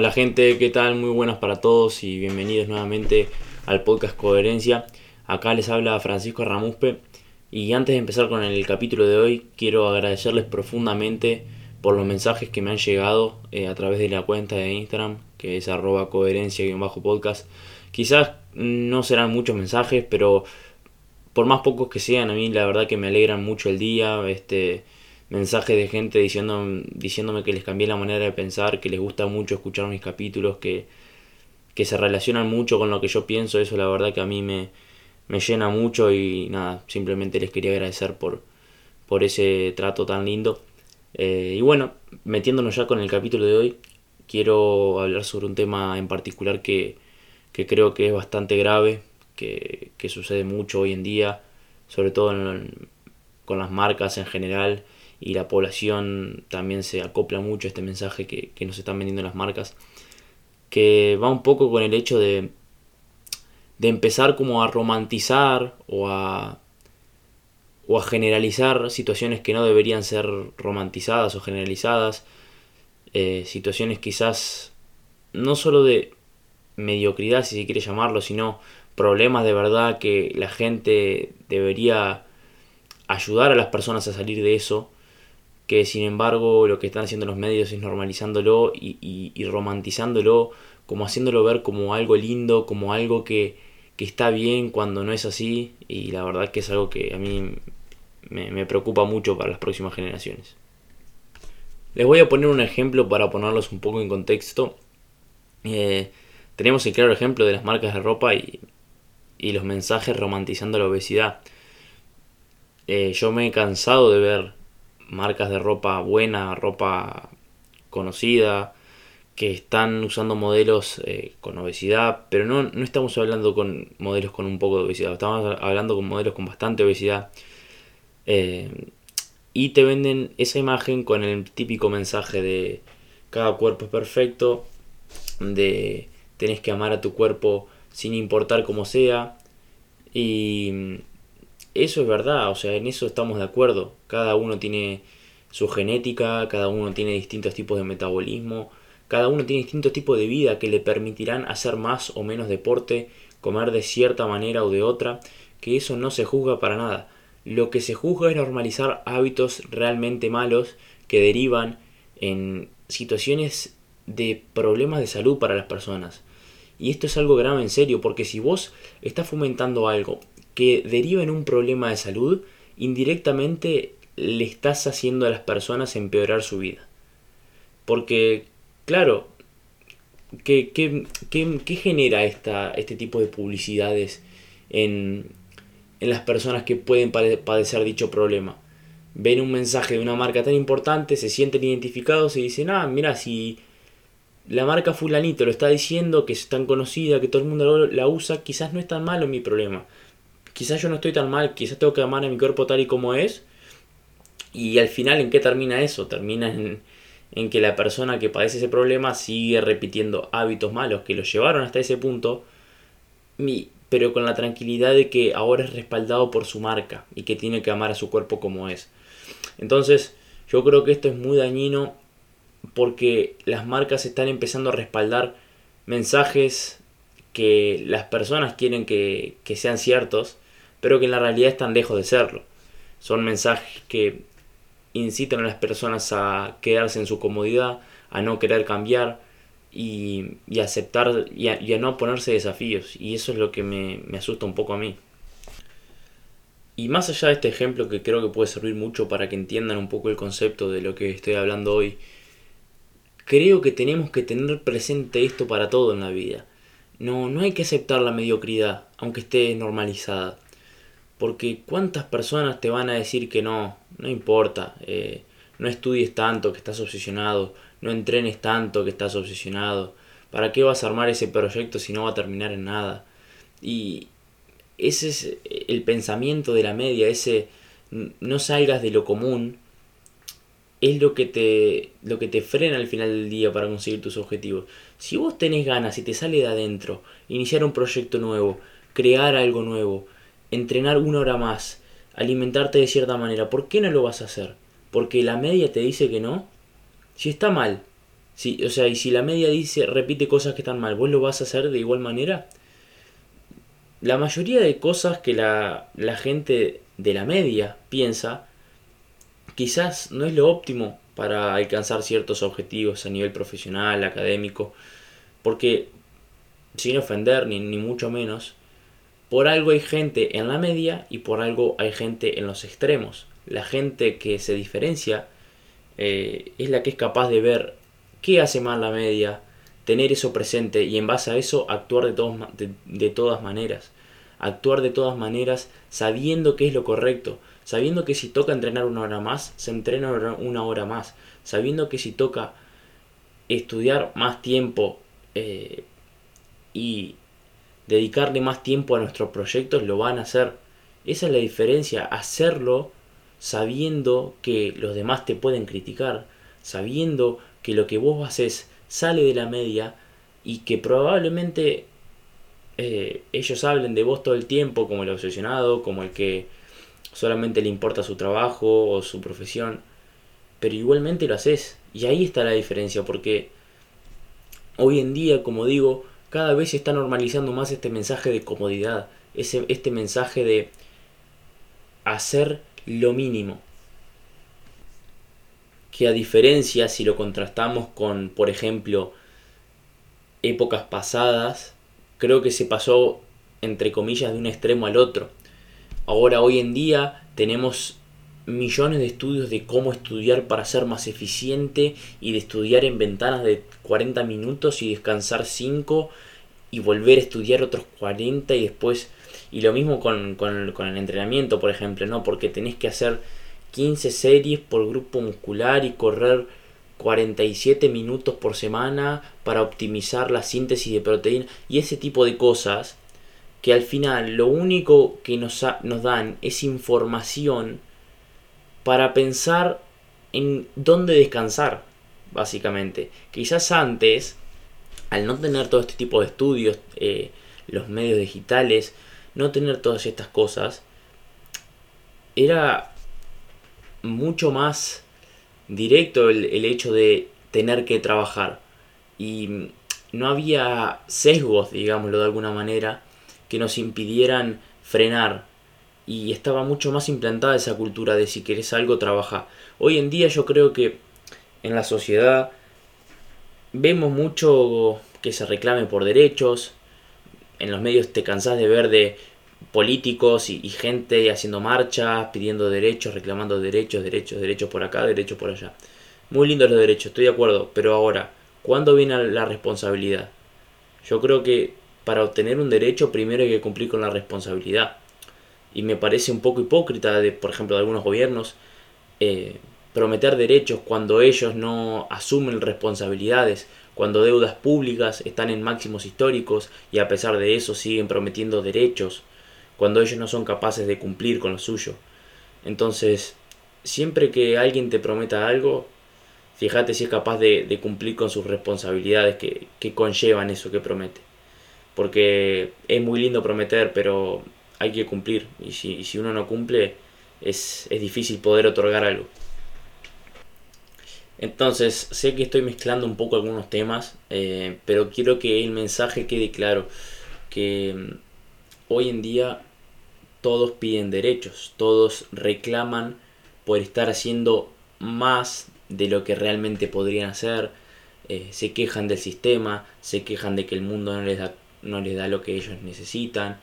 Hola gente, ¿qué tal? Muy buenas para todos y bienvenidos nuevamente al podcast Coherencia. Acá les habla Francisco Ramuspe y antes de empezar con el capítulo de hoy quiero agradecerles profundamente por los mensajes que me han llegado eh, a través de la cuenta de Instagram que es arroba coherencia-podcast. Quizás no serán muchos mensajes, pero por más pocos que sean, a mí la verdad que me alegran mucho el día. Este, mensajes de gente diciendo, diciéndome que les cambié la manera de pensar, que les gusta mucho escuchar mis capítulos, que, que se relacionan mucho con lo que yo pienso, eso la verdad que a mí me, me llena mucho y nada, simplemente les quería agradecer por, por ese trato tan lindo. Eh, y bueno, metiéndonos ya con el capítulo de hoy, quiero hablar sobre un tema en particular que, que creo que es bastante grave, que, que, sucede mucho hoy en día, sobre todo con las marcas en general y la población también se acopla mucho a este mensaje que, nos están vendiendo las marcas, que va un poco con el hecho de, de empezar como a romantizar o a, o a generalizar situaciones que no deberían ser romantizadas o generalizadas, eh, situaciones quizás no solo de mediocridad, si se quiere llamarlo, sino problemas de verdad que la gente debería ayudar a las personas a salir de eso que sin embargo lo que están haciendo los medios es normalizándolo y, romantizándolo, como haciéndolo ver como algo lindo, como algo que, está bien cuando no es así, y la verdad que es algo que a mí me, preocupa mucho para las próximas generaciones. Les voy a poner un ejemplo para ponerlos un poco en contexto. Eh, tenemos el claro ejemplo de las marcas de ropa y, los mensajes romantizando la obesidad. Eh, yo me he cansado de ver marcas de ropa buena, ropa conocida, que están usando modelos eh, con obesidad, pero no, no, estamos hablando con modelos con un poco de obesidad, estamos hablando con modelos con bastante obesidad. Eh, y te venden esa imagen con el típico mensaje de cada cuerpo es perfecto, de tenés que amar a tu cuerpo sin importar cómo sea. Y eso es verdad, o sea, en eso estamos de acuerdo. Cada uno tiene su genética, cada uno tiene distintos tipos de metabolismo, cada uno tiene distintos tipos de vida que le permitirán hacer más o menos deporte, comer de cierta manera o de otra, que eso no se juzga para nada. Lo que se juzga es normalizar hábitos realmente malos que derivan en situaciones de problemas de salud para las personas. Y esto es algo grave en serio, porque si vos estás fomentando algo que deriva en un problema de salud, indirectamente le estás haciendo a las personas empeorar su vida. Porque, claro, ¿qué, qué, genera esta, este tipo de publicidades en, en las personas que pueden padecer dicho problema? Ven un mensaje de una marca tan importante, se sienten identificados y dicen, ah, mira, si la marca fulanito lo está diciendo, que es tan conocida, que todo el mundo la usa, quizás no es tan malo mi problema quizás yo no estoy tan mal, quizás tengo que amar a mi cuerpo tal y como es. Y al final, ¿en qué termina eso? Termina en, que la persona que padece ese problema sigue repitiendo hábitos malos que lo llevaron hasta ese punto, pero con la tranquilidad de que ahora es respaldado por su marca y que tiene que amar a su cuerpo como es. Entonces, yo creo que esto es muy dañino porque las marcas están empezando a respaldar mensajes que las personas quieren que, sean ciertos, pero que en la realidad están lejos de serlo. Son mensajes que incitan a las personas a quedarse en su comodidad, a no querer cambiar y, aceptar y a, no ponerse desafíos. Y eso es lo que me, me asusta un poco a mí. Y más allá de este ejemplo que creo que puede servir mucho para que entiendan un poco el concepto de lo que estoy hablando hoy, creo que tenemos que tener presente esto para todo en la vida. No, no hay que aceptar la mediocridad, aunque esté normalizada. Porque cuántas personas te van a decir que no, no importa, eh, no estudies tanto que estás obsesionado, no entrenes tanto que estás obsesionado, ¿para qué vas a armar ese proyecto si no va a terminar en nada? Y ese es el pensamiento de la media, ese no salgas de lo común, es lo que te, lo que te frena al final del día para conseguir tus objetivos. Si vos tenés ganas y te sale de adentro, iniciar un proyecto nuevo, crear algo nuevo, entrenar una hora más, alimentarte de cierta manera, ¿por qué no lo vas a hacer? ¿Porque la media te dice que no? Si está mal, Si, o sea, y si la media dice, repite cosas que están mal, ¿vos lo vas a hacer de igual manera? La mayoría de cosas que la, la gente de la media piensa, quizás no es lo óptimo para alcanzar ciertos objetivos a nivel profesional, académico, porque, sin ofender ni, ni mucho menos, por algo hay gente en la media y por algo hay gente en los extremos. La gente que se diferencia eh, es la que es capaz de ver qué hace mal la media, tener eso presente y en base a eso actuar de, de, todas maneras. Actuar de todas maneras sabiendo qué es lo correcto, sabiendo que si toca entrenar una hora más, se entrena una hora más, sabiendo que si toca estudiar más tiempo eh, y dedicarle más tiempo a nuestros proyectos, lo van a hacer. Esa es la diferencia, hacerlo sabiendo que los demás te pueden criticar, sabiendo que lo que vos haces sale de la media y que probablemente eh, ellos hablen de vos todo el tiempo como el obsesionado, como el que solamente le importa su trabajo o su profesión, pero igualmente lo haces. Y ahí está la diferencia, porque hoy en día, como digo, cada vez se está normalizando más este mensaje de comodidad, ese, este mensaje de hacer lo mínimo. Que a diferencia si lo contrastamos con, por ejemplo, épocas pasadas, creo que se pasó, entre comillas, de un extremo al otro. Ahora, hoy en día, tenemos millones de estudios de cómo estudiar para ser más eficiente y de estudiar en ventanas de 40 minutos y descansar 5 y volver a estudiar otros 40 y después y lo mismo con, el entrenamiento, por ejemplo, ¿no? Porque tenés que hacer 15 series por grupo muscular y correr 47 minutos por semana para optimizar la síntesis de proteína y ese tipo de cosas que al final lo único que nos, nos dan es información para pensar en dónde descansar, básicamente. Quizás antes, al no tener todo este tipo de estudios, eh, los medios digitales, no tener todas estas cosas, era mucho más directo el, hecho de tener que trabajar. Y no había sesgos, digámoslo de alguna manera, que nos impidieran frenar. Y estaba mucho más implantada esa cultura de si querés algo, trabaja. Hoy en día yo creo que en la sociedad vemos mucho que se reclame por derechos, en los medios te cansás de ver de políticos y, gente haciendo marchas, pidiendo derechos, reclamando derechos, derechos, derechos por acá, derechos por allá. Muy lindos los derechos, estoy de acuerdo, pero ahora, ¿cuándo viene la responsabilidad? Yo creo que para obtener un derecho primero hay que cumplir con la responsabilidad. Y me parece un poco hipócrita, de, por ejemplo, de algunos gobiernos, eh, prometer derechos cuando ellos no asumen responsabilidades cuando deudas públicas están en máximos históricos y a pesar de eso siguen prometiendo derechos, cuando ellos no son capaces de cumplir con lo suyo. Entonces, siempre que alguien te prometa algo, fíjate si es capaz de, cumplir con sus responsabilidades que, conllevan eso que promete. Porque es muy lindo prometer, pero hay que cumplir. Y si, uno no cumple, es, es difícil poder otorgar algo. Entonces, sé que estoy mezclando un poco algunos temas, eh, pero quiero que el mensaje quede claro, que mm, hoy en día todos piden derechos, todos reclaman por estar haciendo más de lo que realmente podrían hacer, eh, se quejan del sistema, se quejan de que el mundo no les da, no les da lo que ellos necesitan.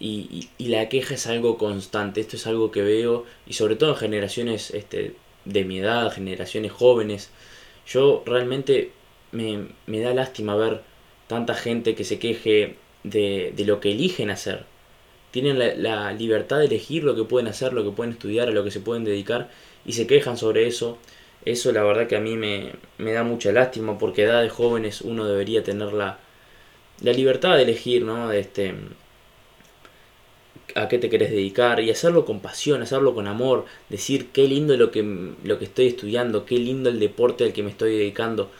Y, la queja es algo constante, esto es algo que veo y sobre todo en generaciones este, de mi edad, generaciones jóvenes. Yo realmente me, da lástima ver tanta gente que se queje de, lo que eligen hacer. Tienen la, libertad de elegir lo que pueden hacer, lo que pueden estudiar, a lo que se pueden dedicar y se quejan sobre eso. Eso la verdad que a mí me, me da mucha lástima porque edad de jóvenes uno debería tener la, la libertad de elegir, ¿no? Este, a qué te querés dedicar y hacerlo con pasión, hacerlo con amor, decir qué lindo lo que, lo que estoy estudiando, qué lindo el deporte al que me estoy dedicando.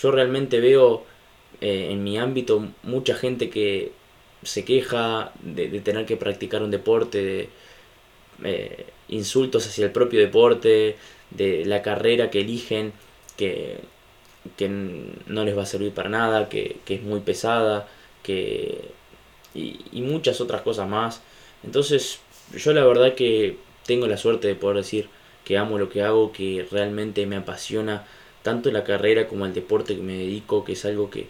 Yo realmente veo eh, en mi ámbito mucha gente que se queja de, tener que practicar un deporte, de eh, insultos hacia el propio deporte, de la carrera que eligen, que que no les va a servir para nada, que, es muy pesada, que y, muchas otras cosas más. Entonces yo la verdad que tengo la suerte de poder decir que amo lo que hago, que realmente me apasiona tanto la carrera como el deporte que me dedico, que es algo que,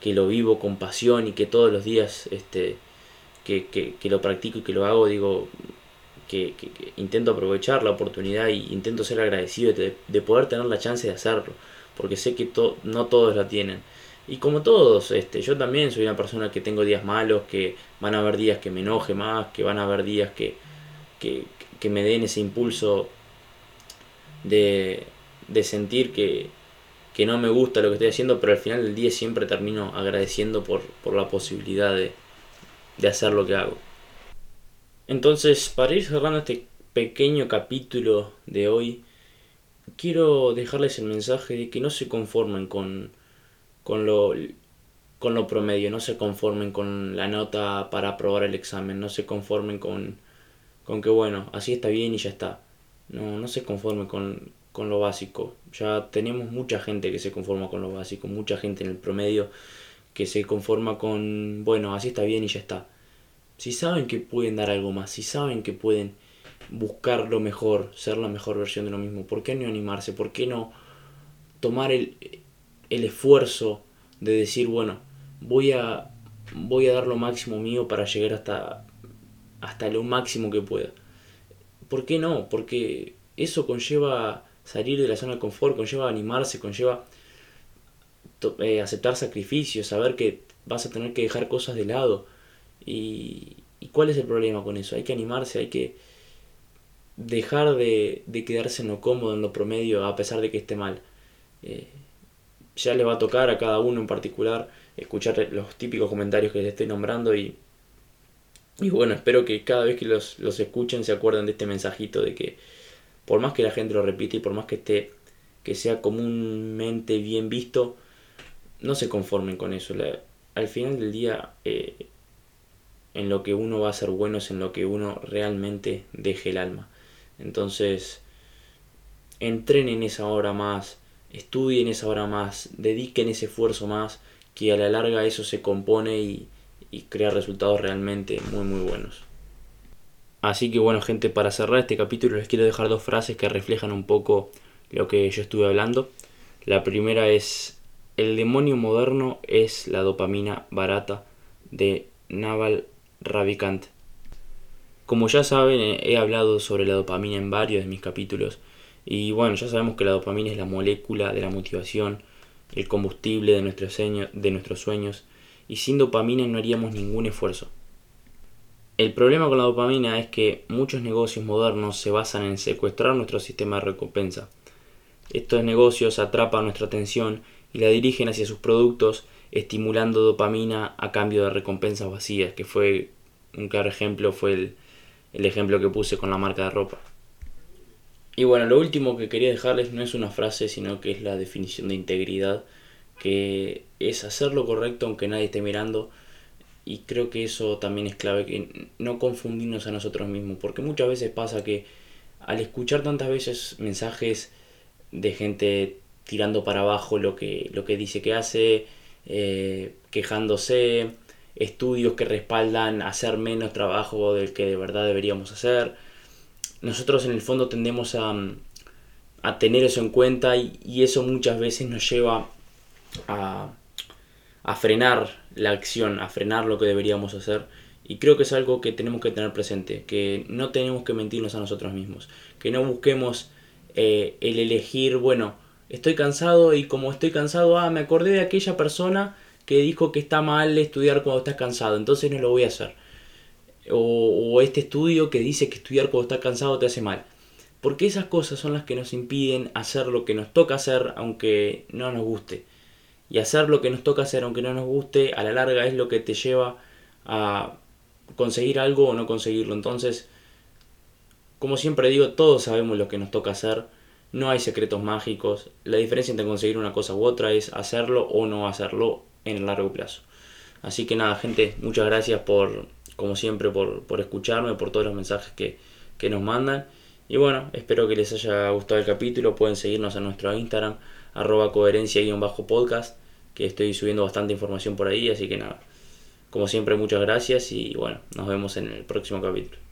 que lo vivo con pasión y que todos los días este, que, que, lo practico y que lo hago, digo, que, intento aprovechar la oportunidad y intento ser agradecido de, de poder tener la chance de hacerlo, porque sé que no todos la tienen. Y como todos, este, yo también soy una persona que tengo días malos, que van a haber días que me enoje más, que van a haber días que, que, que me den ese impulso de, de sentir que, que no me gusta lo que estoy haciendo, pero al final del día siempre termino agradeciendo por, por la posibilidad de, de hacer lo que hago. Entonces, para ir cerrando este pequeño capítulo de hoy, quiero dejarles el mensaje de que no se conformen con, con, lo, con lo promedio, no se conformen con la nota para aprobar el examen, no se conformen con, con que bueno, así está bien y ya está. No, no se conformen con, con lo básico. Ya tenemos mucha gente que se conforma con lo básico, mucha gente en el promedio que se conforma con, bueno, así está bien y ya está. Si saben que pueden dar algo más, si saben que pueden buscar lo mejor, ser la mejor versión de lo mismo, ¿por qué no animarse? ¿Por qué no tomar el, el esfuerzo de decir, bueno, voy a, voy a dar lo máximo mío para llegar hasta, hasta lo máximo que pueda? ¿Por qué no? Porque eso conlleva salir de la zona de confort, conlleva animarse, conlleva eh, aceptar sacrificios, saber que vas a tener que dejar cosas de lado. Y, cuál es el problema con eso? Hay que animarse, hay que dejar de, quedarse en lo cómodo, en lo promedio, a pesar de que esté mal. Eh, ya le va a tocar a cada uno en particular escuchar los típicos comentarios que les estoy nombrando y, y bueno, espero que cada vez que los, los escuchen se acuerden de este mensajito de que por más que la gente lo repite y por más que esté que sea comúnmente bien visto, no se conformen con eso. al final del día, eh, en lo que uno va a ser bueno es en lo que uno realmente deje el alma. Entonces, entrenen esa hora más, estudien esa hora más, dediquen ese esfuerzo más, que a la larga eso se compone y, crea resultados realmente muy muy buenos. Así que bueno gente, para cerrar este capítulo les quiero dejar dos frases que reflejan un poco lo que yo estuve hablando. La primera es, el demonio moderno es la dopamina barata de Naval Ravikant. Como ya saben, he hablado sobre la dopamina en varios de mis capítulos. Y bueno, ya sabemos que la dopamina es la molécula de la motivación, el combustible de nuestros, de nuestros sueños. Y sin dopamina no haríamos ningún esfuerzo. El problema con la dopamina es que muchos negocios modernos se basan en secuestrar nuestro sistema de recompensa. Estos negocios atrapan nuestra atención y la dirigen hacia sus productos, estimulando dopamina a cambio de recompensas vacías, que fue un claro ejemplo, fue el, el ejemplo que puse con la marca de ropa. Y bueno, lo último que quería dejarles no es una frase, sino que es la definición de integridad, que es hacer lo correcto aunque nadie esté mirando, y creo que eso también es clave, que no confundirnos a nosotros mismos, porque muchas veces pasa que al escuchar tantas veces mensajes de gente tirando para abajo lo que, lo que dice que hace, eh, quejándose, estudios que respaldan hacer menos trabajo del que de verdad deberíamos hacer, nosotros en el fondo tendemos a, a tener eso en cuenta y eso muchas veces nos lleva a a frenar la acción, a frenar lo que deberíamos hacer. Y creo que es algo que tenemos que tener presente, que no tenemos que mentirnos a nosotros mismos, que no busquemos eh, el elegir, bueno, estoy cansado y como estoy cansado, ah, me acordé de aquella persona que dijo que está mal estudiar cuando estás cansado, entonces no lo voy a hacer. O, este estudio que dice que estudiar cuando estás cansado te hace mal. Porque esas cosas son las que nos impiden hacer lo que nos toca hacer aunque no nos guste y hacer lo que nos toca hacer aunque no nos guste, a la larga es lo que te lleva a conseguir algo o no conseguirlo. Entonces, como siempre digo, todos sabemos lo que nos toca hacer, no hay secretos mágicos, la diferencia entre conseguir una cosa u otra es hacerlo o no hacerlo en el largo plazo. Así que nada, gente, muchas gracias por, como siempre, por, por escucharme, por todos los mensajes que, que nos mandan. Y bueno, espero que les haya gustado el capítulo. Pueden seguirnos en nuestro Instagram, arroba coherencia-podcast, que estoy subiendo bastante información por ahí. Así que nada, como siempre, muchas gracias y bueno, nos vemos en el próximo capítulo.